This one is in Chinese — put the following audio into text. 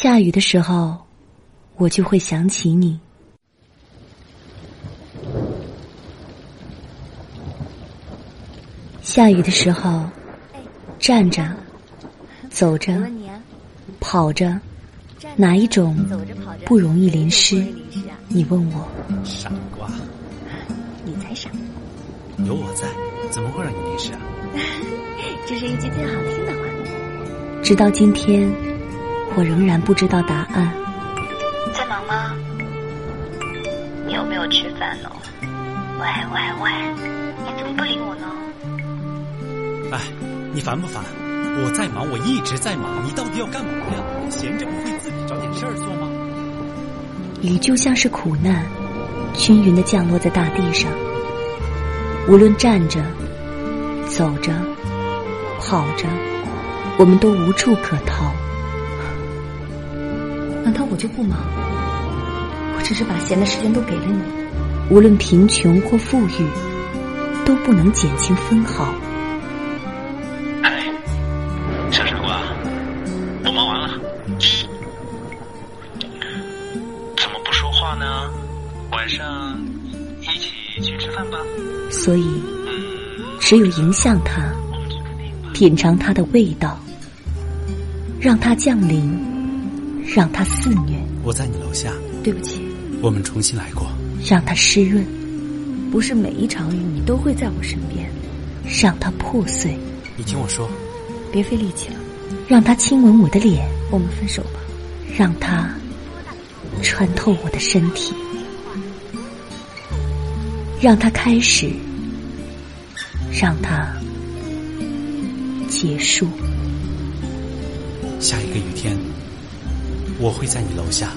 下雨的时候，我就会想起你。下雨的时候，站着、走着、跑着，哪一种不容易淋湿？你问我。傻瓜，你才傻。有我在，怎么会让你淋湿啊？这是一句最好听的话。直到今天，我仍然不知道答案。在忙吗？你有没有吃饭呢？喂喂喂，你怎么不理我呢？哎，你烦不烦？我在忙，我一直在忙，你到底要干嘛呀？闲着不会自己找点事儿做吗？雨就像是苦难，均匀的降落在大地上。无论站着、走着、跑着，我们都无处可逃。难道我就不忙？我只是把闲的时间都给了你。无论贫穷或富裕，都不能减轻分毫。哎，小傻瓜，我忙完了。怎么不说话呢？晚上一起去吃饭吧。所以，只有迎向它，品尝它的味道，让它降临，让它肆虐。我在你楼下。对不起。我们重新来过。让它湿润。不是每一场雨你都会在我身边。让它破碎。你听我说。别费力气了。让它亲吻我的脸。我们分手吧。让它穿透我的身体。让它开始。让它结束。下一个雨天，我会在你楼下。